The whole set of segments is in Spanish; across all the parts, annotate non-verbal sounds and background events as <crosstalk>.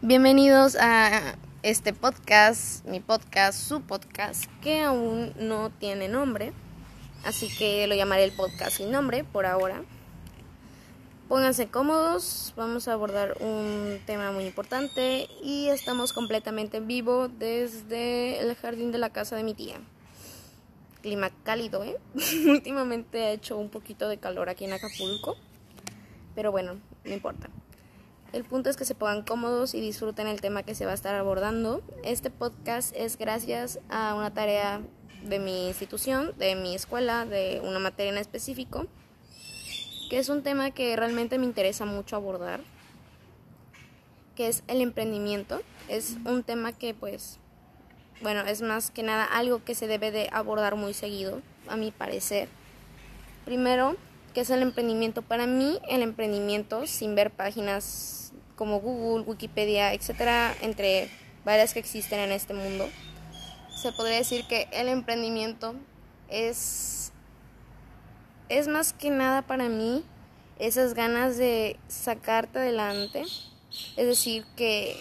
Bienvenidos a este podcast, mi podcast, su podcast, que aún no tiene nombre, así que lo llamaré el podcast sin nombre por ahora. Pónganse cómodos, vamos a abordar un tema muy importante y estamos completamente en vivo desde el jardín de la casa de mi tía. Clima cálido, ¿eh? <laughs> Últimamente ha hecho un poquito de calor aquí en Acapulco, pero bueno, no importa. El punto es que se pongan cómodos y disfruten el tema que se va a estar abordando. Este podcast es gracias a una tarea de mi institución, de mi escuela, de una materia en específico, que es un tema que realmente me interesa mucho abordar, que es el emprendimiento. Es un tema que pues, bueno, es más que nada algo que se debe de abordar muy seguido, a mi parecer. Primero, ¿qué es el emprendimiento? Para mí, el emprendimiento, sin ver páginas como Google, Wikipedia, etcétera, entre varias que existen en este mundo, se podría decir que el emprendimiento es es más que nada para mí esas ganas de sacarte adelante, es decir, que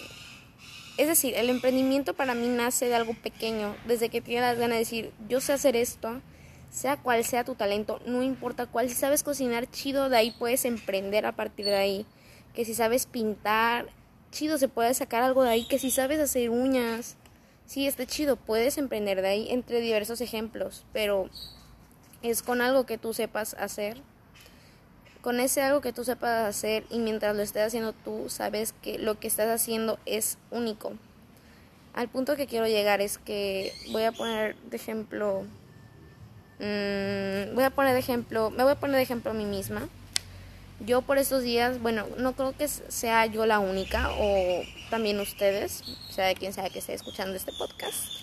es decir, el emprendimiento para mí nace de algo pequeño, desde que tienes las ganas de decir, yo sé hacer esto, sea cual sea tu talento, no importa cuál, si sabes cocinar chido, de ahí puedes emprender a partir de ahí que si sabes pintar, chido, se puede sacar algo de ahí, que si sabes hacer uñas, sí, está chido, puedes emprender de ahí entre diversos ejemplos, pero es con algo que tú sepas hacer. Con ese algo que tú sepas hacer y mientras lo estés haciendo tú sabes que lo que estás haciendo es único. Al punto que quiero llegar es que voy a poner de ejemplo, mmm, voy a poner ejemplo, me voy a poner ejemplo a mí misma. Yo por estos días, bueno, no creo que sea yo la única o también ustedes, sea, quien sea que esté escuchando este podcast,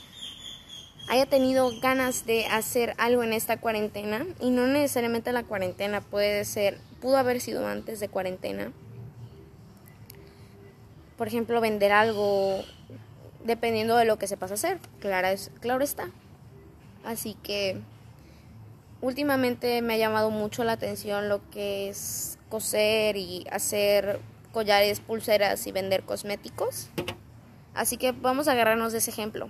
haya tenido ganas de hacer algo en esta cuarentena y no necesariamente la cuarentena, puede ser, pudo haber sido antes de cuarentena. Por ejemplo, vender algo dependiendo de lo que sepas hacer, claro, es, claro está. Así que últimamente me ha llamado mucho la atención lo que es coser y hacer collares, pulseras y vender cosméticos. Así que vamos a agarrarnos de ese ejemplo.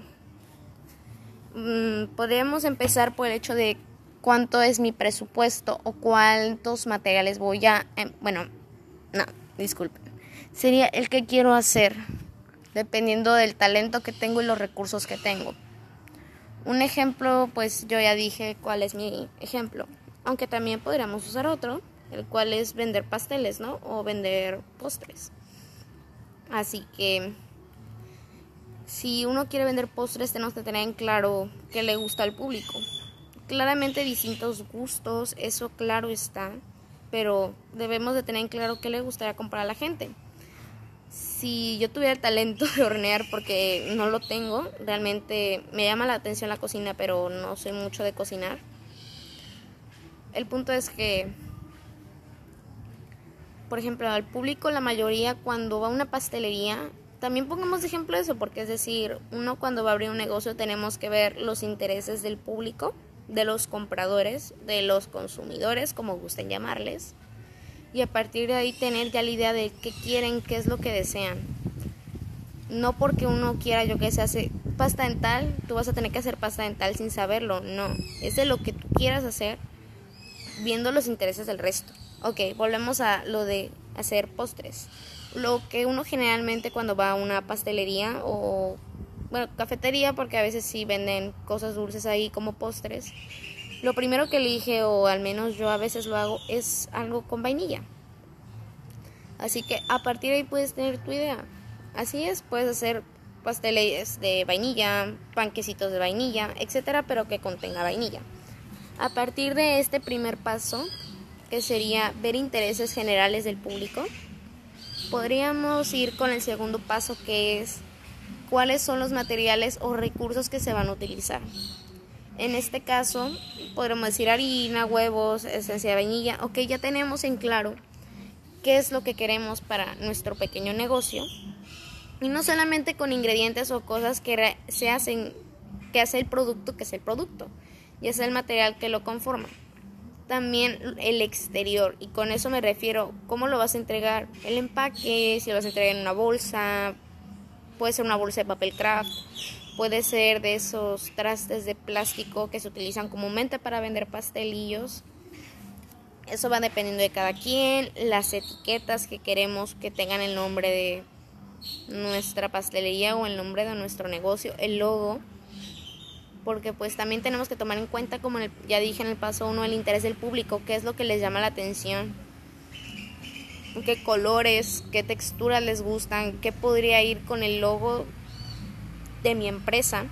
Mm, podríamos empezar por el hecho de cuánto es mi presupuesto o cuántos materiales voy a... Em, bueno, no, disculpen. Sería el que quiero hacer, dependiendo del talento que tengo y los recursos que tengo. Un ejemplo, pues yo ya dije cuál es mi ejemplo, aunque también podríamos usar otro el cual es vender pasteles, ¿no? O vender postres. Así que si uno quiere vender postres, tenemos que tener en claro qué le gusta al público. Claramente distintos gustos, eso claro está, pero debemos de tener en claro qué le gustaría comprar a la gente. Si yo tuviera el talento de hornear, porque no lo tengo, realmente me llama la atención la cocina, pero no soy mucho de cocinar. El punto es que por ejemplo, al público, la mayoría cuando va a una pastelería, también pongamos de ejemplo eso, porque es decir, uno cuando va a abrir un negocio tenemos que ver los intereses del público, de los compradores, de los consumidores, como gusten llamarles, y a partir de ahí tener ya la idea de qué quieren, qué es lo que desean. No porque uno quiera, yo que se hace pasta dental, tú vas a tener que hacer pasta dental sin saberlo, no, es de lo que tú quieras hacer, viendo los intereses del resto. Ok, volvemos a lo de hacer postres. Lo que uno generalmente cuando va a una pastelería o bueno, cafetería, porque a veces sí venden cosas dulces ahí como postres, lo primero que elige, o al menos yo a veces lo hago, es algo con vainilla. Así que a partir de ahí puedes tener tu idea. Así es, puedes hacer pasteles de vainilla, panquecitos de vainilla, etcétera, pero que contenga vainilla. A partir de este primer paso, que sería ver intereses generales del público, podríamos ir con el segundo paso que es cuáles son los materiales o recursos que se van a utilizar. En este caso, podremos decir harina, huevos, esencia de vainilla. Ok, ya tenemos en claro qué es lo que queremos para nuestro pequeño negocio. Y no solamente con ingredientes o cosas que se hacen, que hace el producto, que es el producto, y es el material que lo conforma. También el exterior y con eso me refiero cómo lo vas a entregar el empaque si lo vas a entregar en una bolsa puede ser una bolsa de papel craft, puede ser de esos trastes de plástico que se utilizan comúnmente para vender pastelillos. Eso va dependiendo de cada quien, las etiquetas que queremos que tengan el nombre de nuestra pastelería o el nombre de nuestro negocio, el logo, porque pues también tenemos que tomar en cuenta, como ya dije en el paso uno, el interés del público, qué es lo que les llama la atención, qué colores, qué texturas les gustan, qué podría ir con el logo de mi empresa,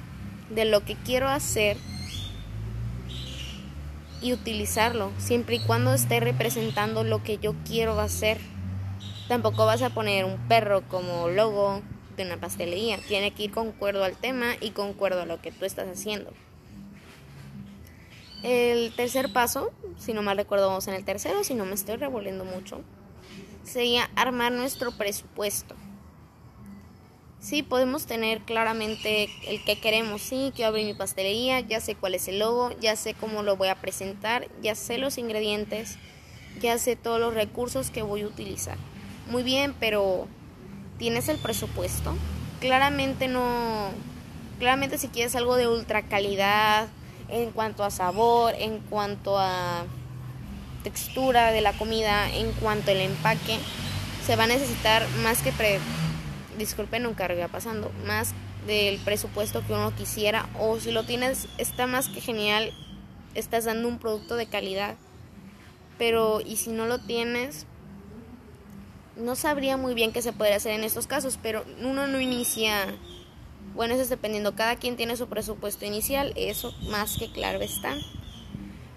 de lo que quiero hacer y utilizarlo, siempre y cuando esté representando lo que yo quiero hacer. Tampoco vas a poner un perro como logo de una pastelería, tiene que ir concuerdo al tema y concuerdo a lo que tú estás haciendo. El tercer paso, si no mal recuerdo, vamos en el tercero, si no me estoy revolviendo mucho, sería armar nuestro presupuesto. Sí, podemos tener claramente el que queremos. Sí, quiero abrir mi pastelería, ya sé cuál es el logo, ya sé cómo lo voy a presentar, ya sé los ingredientes, ya sé todos los recursos que voy a utilizar. Muy bien, pero ¿tienes el presupuesto? Claramente no. Claramente si quieres algo de ultra calidad en cuanto a sabor, en cuanto a textura de la comida, en cuanto al empaque, se va a necesitar más que pre disculpen un carga pasando, más del presupuesto que uno quisiera o si lo tienes está más que genial, estás dando un producto de calidad. Pero y si no lo tienes no sabría muy bien qué se podría hacer en estos casos, pero uno no inicia bueno, eso es dependiendo, cada quien tiene su presupuesto inicial, eso más que claro está.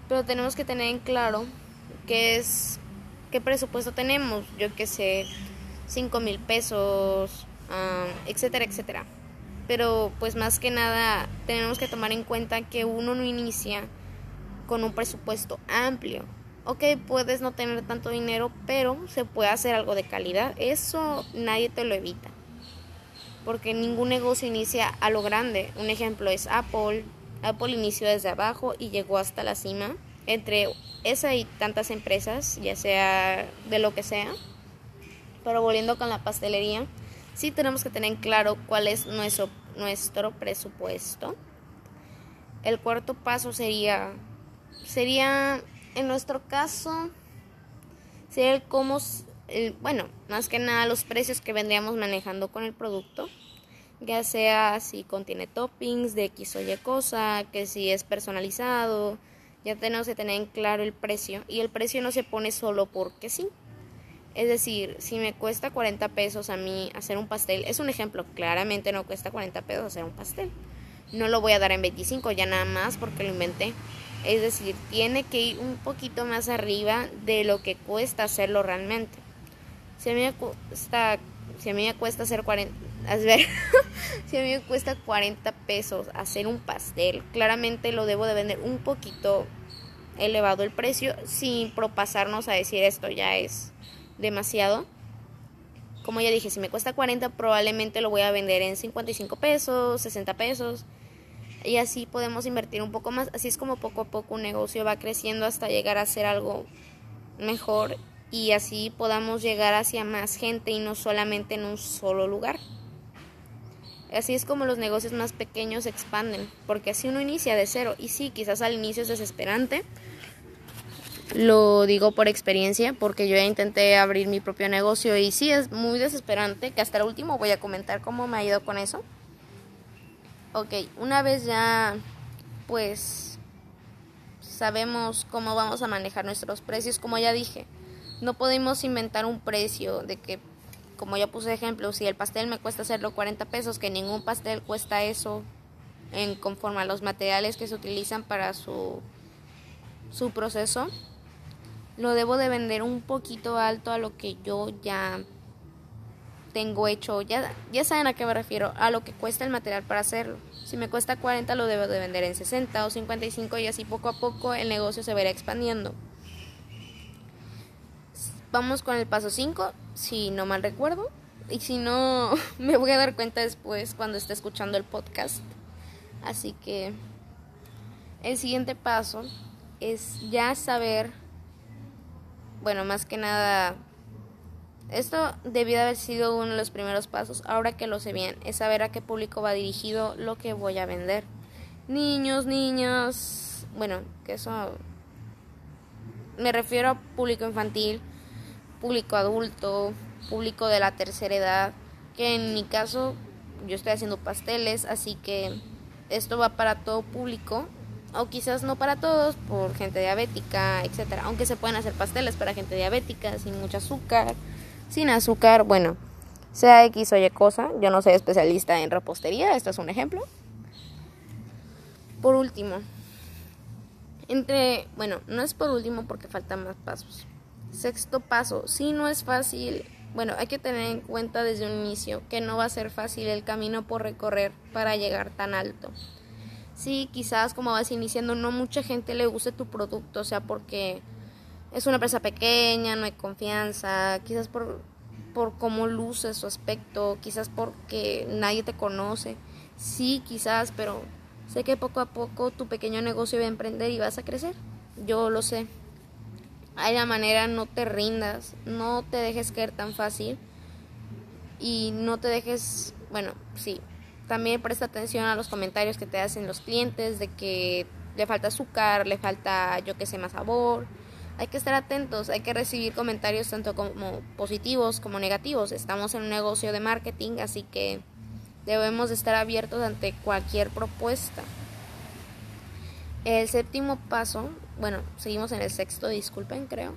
Pero tenemos que tener en claro qué es qué presupuesto tenemos, yo que sé, 5 mil pesos, etcétera, etcétera. Pero pues más que nada tenemos que tomar en cuenta que uno no inicia con un presupuesto amplio. Ok, puedes no tener tanto dinero, pero se puede hacer algo de calidad. Eso nadie te lo evita. Porque ningún negocio inicia a lo grande. Un ejemplo es Apple. Apple inició desde abajo y llegó hasta la cima. Entre esa y tantas empresas, ya sea de lo que sea. Pero volviendo con la pastelería, sí tenemos que tener claro cuál es nuestro, nuestro presupuesto. El cuarto paso sería, sería, en nuestro caso, sería el cómo, bueno, más que nada los precios que vendríamos manejando con el producto. Ya sea si contiene toppings de X o Y cosa, que si es personalizado, ya tenemos que tener en claro el precio. Y el precio no se pone solo porque sí. Es decir, si me cuesta 40 pesos a mí hacer un pastel, es un ejemplo, claramente no cuesta 40 pesos hacer un pastel. No lo voy a dar en 25 ya nada más porque lo inventé. Es decir, tiene que ir un poquito más arriba de lo que cuesta hacerlo realmente. Si a mí me cuesta, si a mí me cuesta hacer 40, ver, <laughs> si a mí me cuesta 40 pesos hacer un pastel, claramente lo debo de vender un poquito elevado el precio sin propasarnos a decir esto ya es demasiado. Como ya dije, si me cuesta 40 probablemente lo voy a vender en 55 pesos, 60 pesos. Y así podemos invertir un poco más. Así es como poco a poco un negocio va creciendo hasta llegar a ser algo mejor y así podamos llegar hacia más gente y no solamente en un solo lugar. Así es como los negocios más pequeños expanden, porque así uno inicia de cero. Y sí, quizás al inicio es desesperante, lo digo por experiencia porque yo ya intenté abrir mi propio negocio y sí es muy desesperante que hasta el último voy a comentar cómo me ha ido con eso. Ok, una vez ya pues sabemos cómo vamos a manejar nuestros precios, como ya dije, no podemos inventar un precio de que, como ya puse ejemplo, si el pastel me cuesta hacerlo 40 pesos, que ningún pastel cuesta eso en conforme a los materiales que se utilizan para su, su proceso lo debo de vender un poquito alto a lo que yo ya tengo hecho. Ya, ya saben a qué me refiero, a lo que cuesta el material para hacerlo. Si me cuesta 40 lo debo de vender en 60 o 55 y así poco a poco el negocio se verá expandiendo. Vamos con el paso 5, si no mal recuerdo. Y si no, <laughs> me voy a dar cuenta después cuando esté escuchando el podcast. Así que el siguiente paso es ya saber bueno, más que nada Esto debió haber sido uno de los primeros pasos, ahora que lo sé bien, es saber a qué público va dirigido lo que voy a vender. Niños, niñas, bueno, que eso me refiero a público infantil, público adulto, público de la tercera edad, que en mi caso yo estoy haciendo pasteles, así que esto va para todo público, o quizás no para todos, por gente diabética, etcétera. Aunque se pueden hacer pasteles para gente diabética, sin mucho azúcar, sin azúcar, bueno, sea X o Y cosa. Yo no soy especialista en repostería, esto es un ejemplo. Por último, entre, bueno, no es por último porque faltan más pasos. Sexto paso, si no es fácil, bueno, hay que tener en cuenta desde un inicio que no va a ser fácil el camino por recorrer para llegar tan alto. Sí, quizás como vas iniciando no mucha gente le guste tu producto, o sea, porque es una empresa pequeña, no hay confianza, quizás por, por cómo luce su aspecto, quizás porque nadie te conoce. Sí, quizás, pero sé que poco a poco tu pequeño negocio va a emprender y vas a crecer. Yo lo sé. Hay la manera, no te rindas, no te dejes caer tan fácil y no te dejes, bueno, sí, también presta atención a los comentarios que te hacen los clientes de que le falta azúcar, le falta yo que sé más sabor. Hay que estar atentos, hay que recibir comentarios tanto como positivos como negativos. Estamos en un negocio de marketing, así que debemos de estar abiertos ante cualquier propuesta. El séptimo paso bueno, seguimos en el sexto, disculpen, creo,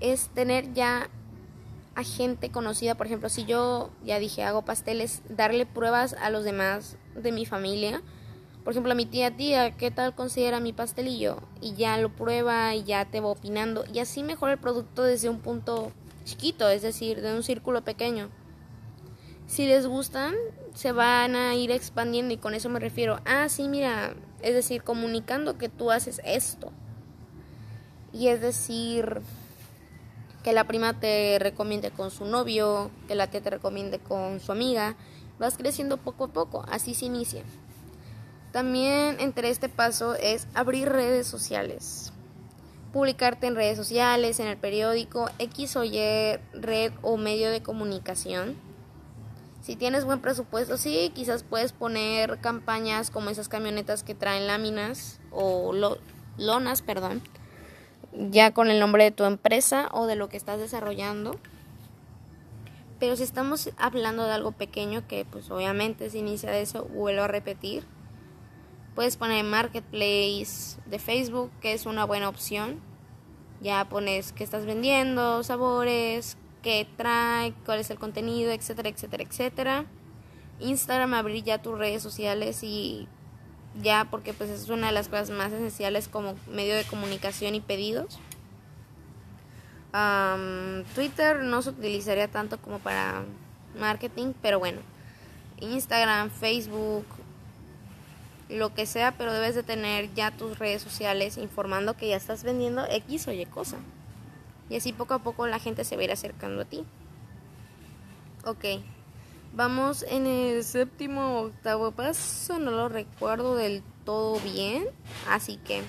es tener ya a gente conocida, por ejemplo, si yo ya dije hago pasteles, darle pruebas a los demás de mi familia. Por ejemplo, a mi tía, tía, ¿qué tal considera mi pastelillo? Y ya lo prueba y ya te va opinando. Y así mejora el producto desde un punto chiquito, es decir, de un círculo pequeño. Si les gustan, se van a ir expandiendo y con eso me refiero. Ah, sí, mira, es decir, comunicando que tú haces esto. Y es decir, que la prima te recomiende con su novio, que la tía te recomiende con su amiga. Vas creciendo poco a poco, así se inicia. También entre este paso es abrir redes sociales. Publicarte en redes sociales, en el periódico, X o Y red o medio de comunicación. Si tienes buen presupuesto, sí, quizás puedes poner campañas como esas camionetas que traen láminas o lonas, perdón ya con el nombre de tu empresa o de lo que estás desarrollando. Pero si estamos hablando de algo pequeño que pues obviamente se inicia de eso, vuelvo a repetir, puedes poner marketplace de Facebook, que es una buena opción. Ya pones qué estás vendiendo, sabores, qué trae, cuál es el contenido, etcétera, etcétera, etcétera. Instagram, abrir ya tus redes sociales y ya porque pues es una de las cosas más esenciales como medio de comunicación y pedidos. Twitter no se utilizaría tanto como para marketing, pero bueno, Instagram, Facebook, lo que sea, pero debes de tener ya tus redes sociales informando que ya estás vendiendo X o Y cosa. Y así poco a poco la gente se va a ir acercando a ti. Ok. Vamos en el séptimo octavo paso, no lo recuerdo del todo bien, así que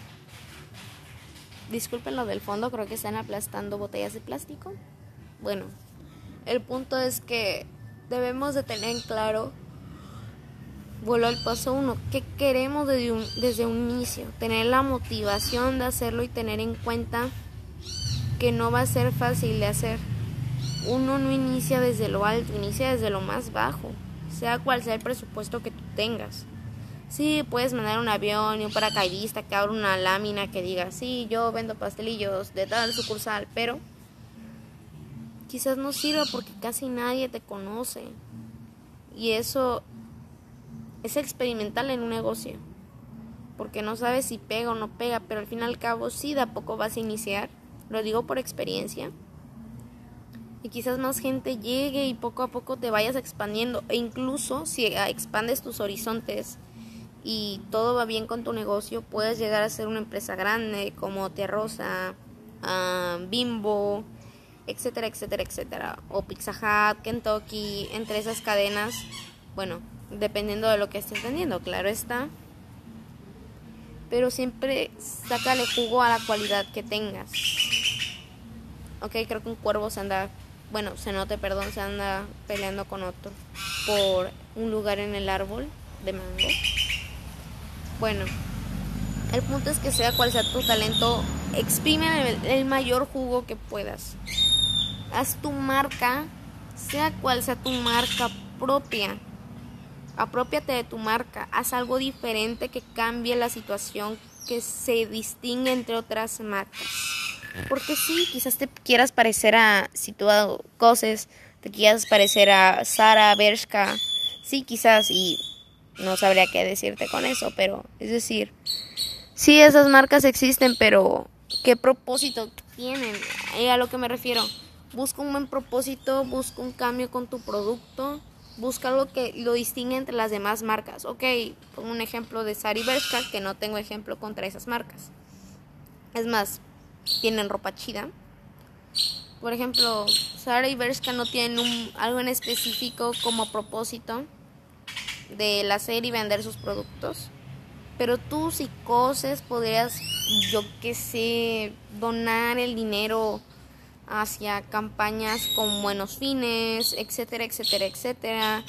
disculpen lo del fondo, creo que están aplastando botellas de plástico. Bueno, el punto es que debemos de tener en claro, vuelvo al paso uno, qué queremos desde un, desde un inicio, tener la motivación de hacerlo y tener en cuenta que no va a ser fácil de hacer uno no inicia desde lo alto, inicia desde lo más bajo, sea cual sea el presupuesto que tú tengas. Sí, puedes mandar un avión y un paracaidista que abra una lámina que diga, sí, yo vendo pastelillos de tal sucursal, pero quizás no sirva porque casi nadie te conoce. Y eso es experimental en un negocio, porque no sabes si pega o no pega, pero al fin y al cabo sí de a poco vas a iniciar, lo digo por experiencia y quizás más gente llegue y poco a poco te vayas expandiendo e incluso si expandes tus horizontes y todo va bien con tu negocio puedes llegar a ser una empresa grande como Terrosa, ah, Bimbo, etcétera, etcétera, etcétera o Pizza Hut, Kentucky, entre esas cadenas, bueno, dependiendo de lo que estés vendiendo, claro está. Pero siempre sácale jugo a la cualidad que tengas. Ok, creo que un cuervo se anda bueno, Cenote, perdón, se anda peleando con otro por un lugar en el árbol de mango. Bueno, el punto es que sea cual sea tu talento, exprime el, el mayor jugo que puedas. Haz tu marca, sea cual sea tu marca propia. Apropiate de tu marca, haz algo diferente que cambie la situación que se distingue entre otras marcas. Porque sí, quizás te quieras parecer a, si tú cosas, te quieras parecer a Sara, Bershka, sí, quizás, y no sabría qué decirte con eso, pero es decir, sí, esas marcas existen, pero ¿qué propósito tienen? Y a lo que me refiero, busca un buen propósito, busca un cambio con tu producto, busca algo que lo distingue entre las demás marcas. Ok, pongo un ejemplo de Sari Bershka, que no tengo ejemplo contra esas marcas. Es más, tienen ropa chida. Por ejemplo, Sara y Bershka no tienen un, algo en específico como propósito de hacer y vender sus productos. Pero tú si coses podrías, yo que sé, donar el dinero hacia campañas con buenos fines, etcétera, etcétera, etcétera.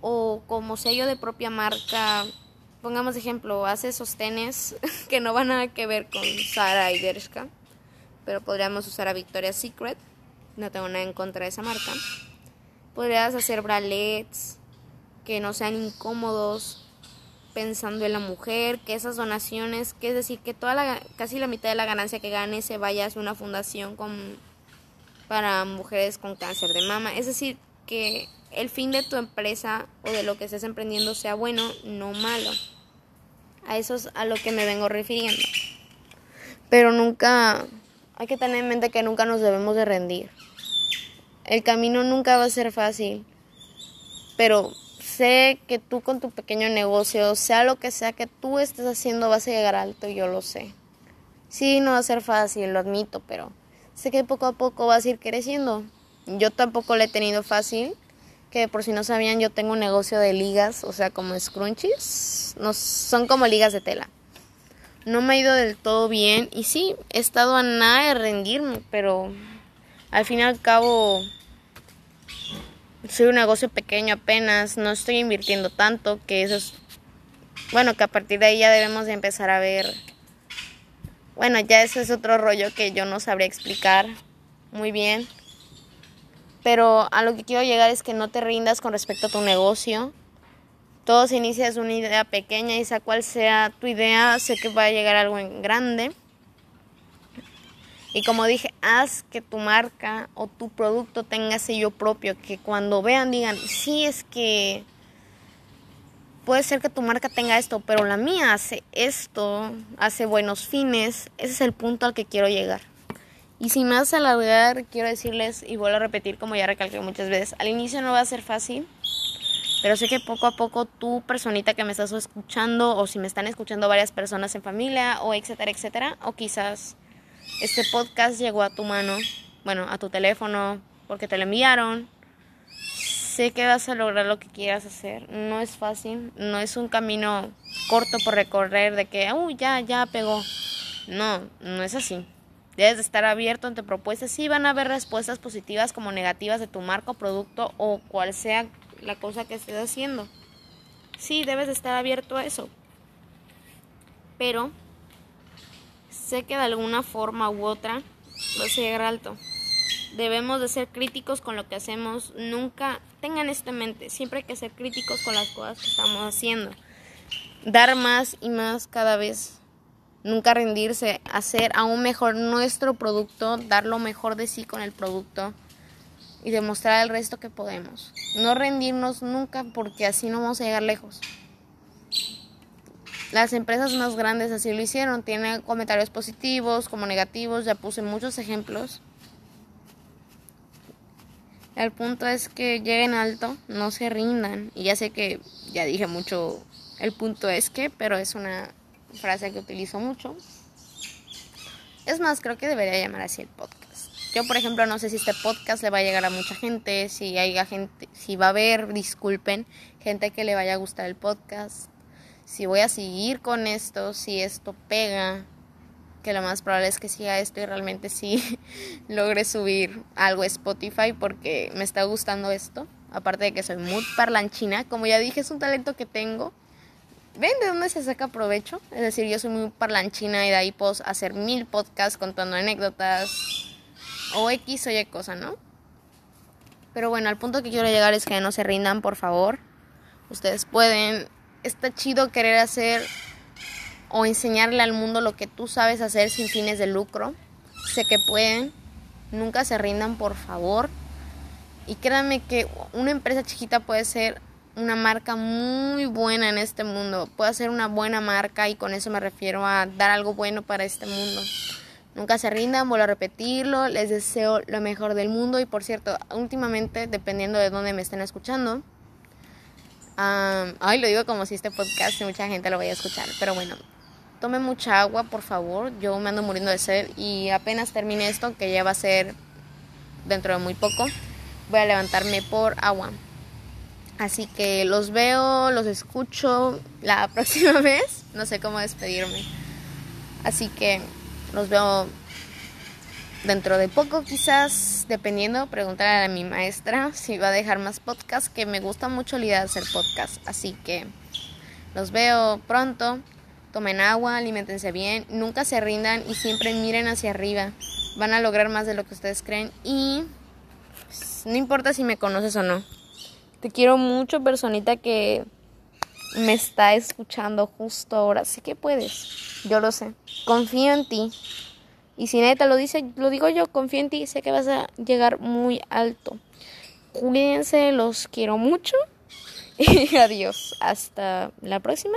O como sello de propia marca, pongamos ejemplo, hace sostenes <laughs> que no van nada que ver con Sara y Bershka, pero podríamos usar a Victoria's Secret, no tengo nada en contra de esa marca. Podrías hacer bralets que no sean incómodos, pensando en la mujer, que esas donaciones, que es decir, que toda la, casi la mitad de la ganancia que gane se vaya hacia una fundación con para mujeres con cáncer de mama. Es decir, que el fin de tu empresa o de lo que estés emprendiendo sea bueno, no malo. A eso es a lo que me vengo refiriendo. Pero nunca, hay que tener en mente que nunca nos debemos de rendir. El camino nunca va a ser fácil, pero sé que tú con tu pequeño negocio, sea lo que sea que tú estés haciendo, vas a llegar alto, yo lo sé. Sí, no va a ser fácil, lo admito, pero sé que poco a poco vas a ir creciendo. Yo tampoco lo he tenido fácil, que por si no sabían, yo tengo un negocio de ligas, o sea, como scrunchies, no, son como ligas de tela. No me ha ido del todo bien y sí, he estado a nada de rendirme, pero al fin y al cabo soy un negocio pequeño apenas, no estoy invirtiendo tanto, que eso es, bueno, que a partir de ahí ya debemos de empezar a ver bueno, ya eso es otro rollo que yo no sabría explicar muy bien. Pero a lo que quiero llegar es que no te rindas con respecto a tu negocio. Todo se inicia una idea pequeña y sea cual sea tu idea, sé que va a llegar algo en grande. Y como dije, haz que tu marca o tu producto tenga sello propio, que cuando vean digan, sí es que puede ser que tu marca tenga esto, pero la mía hace esto, hace buenos fines, ese es el punto al que quiero llegar. Y sin más alargar, quiero decirles, y vuelvo a repetir como ya recalqué muchas veces, al inicio no va a ser fácil, pero sé que poco a poco tu personita que me estás escuchando, o si me están escuchando varias personas en familia, o etcétera, etcétera, o quizás este podcast llegó a tu mano, bueno, a tu teléfono, porque te lo enviaron, sé que vas a lograr lo que quieras hacer. No es fácil, no es un camino corto por recorrer de que, uy, ya, ya pegó. No, no es así. Debes de estar abierto ante propuestas. Sí van a haber respuestas positivas como negativas de tu marco, producto o cual sea la cosa que estés haciendo. Sí, debes de estar abierto a eso. Pero sé que de alguna forma u otra vas a llegar alto. Debemos de ser críticos con lo que hacemos. Nunca tengan esto en mente. Siempre hay que ser críticos con las cosas que estamos haciendo. Dar más y más cada vez. Nunca rendirse. Hacer aún mejor nuestro producto. Dar lo mejor de sí con el producto. Y demostrar al resto que podemos. No rendirnos nunca porque así no vamos a llegar lejos. Las empresas más grandes así lo hicieron. Tienen comentarios positivos como negativos. Ya puse muchos ejemplos. El punto es que lleguen alto, no se rindan. Y ya sé que ya dije mucho el punto es que, pero es una frase que utilizo mucho. Es más, creo que debería llamar así el podcast. Yo, por ejemplo, no sé si este podcast le va a llegar a mucha gente, si hay gente, si va a haber, disculpen, gente que le vaya a gustar el podcast, si voy a seguir con esto, si esto pega, que lo más probable es que siga esto y realmente sí <laughs> logre subir algo a Spotify porque me está gustando esto. Aparte de que soy muy parlanchina, como ya dije, es un talento que tengo. ¿Ven de dónde se saca provecho? Es decir, yo soy muy parlanchina y de ahí puedo hacer mil podcasts contando anécdotas o X o Y cosa, ¿no? Pero bueno, al punto que quiero llegar es que no se rindan, por favor. Ustedes pueden. Está chido querer hacer o enseñarle al mundo lo que tú sabes hacer sin fines de lucro. Sé que pueden. Nunca se rindan, por favor. Y créanme que una empresa chiquita puede ser una marca muy buena en este mundo. Puede ser una buena marca y con eso me refiero a dar algo bueno para este mundo. Nunca se rindan, vuelvo a repetirlo. Les deseo lo mejor del mundo. Y por cierto, últimamente, dependiendo de dónde me estén escuchando, ay, lo digo como si este podcast mucha gente lo vaya a escuchar. Pero bueno, Tome mucha agua, por favor. Yo me ando muriendo de sed y apenas termine esto, que ya va a ser dentro de muy poco, voy a levantarme por agua. Así que los veo, los escucho la <laughs> próxima vez. No sé cómo despedirme. Así que los veo dentro de poco quizás, dependiendo, preguntar a mi maestra <laughs> si va a dejar más podcast, que me gusta mucho la idea de hacer podcast. Así que los veo pronto tomen agua, alimentense bien, nunca se rindan y siempre miren hacia arriba. Van a lograr más de lo que ustedes creen y no importa si me conoces o no. Te quiero mucho, personita que me está escuchando justo ahora. Sé que puedes, yo lo sé. Confío en ti. Y si neta lo dice, lo digo yo, confío en ti, sé que vas a llegar muy alto. Cuídense, los quiero mucho. <laughs> Y adiós. Hasta la próxima.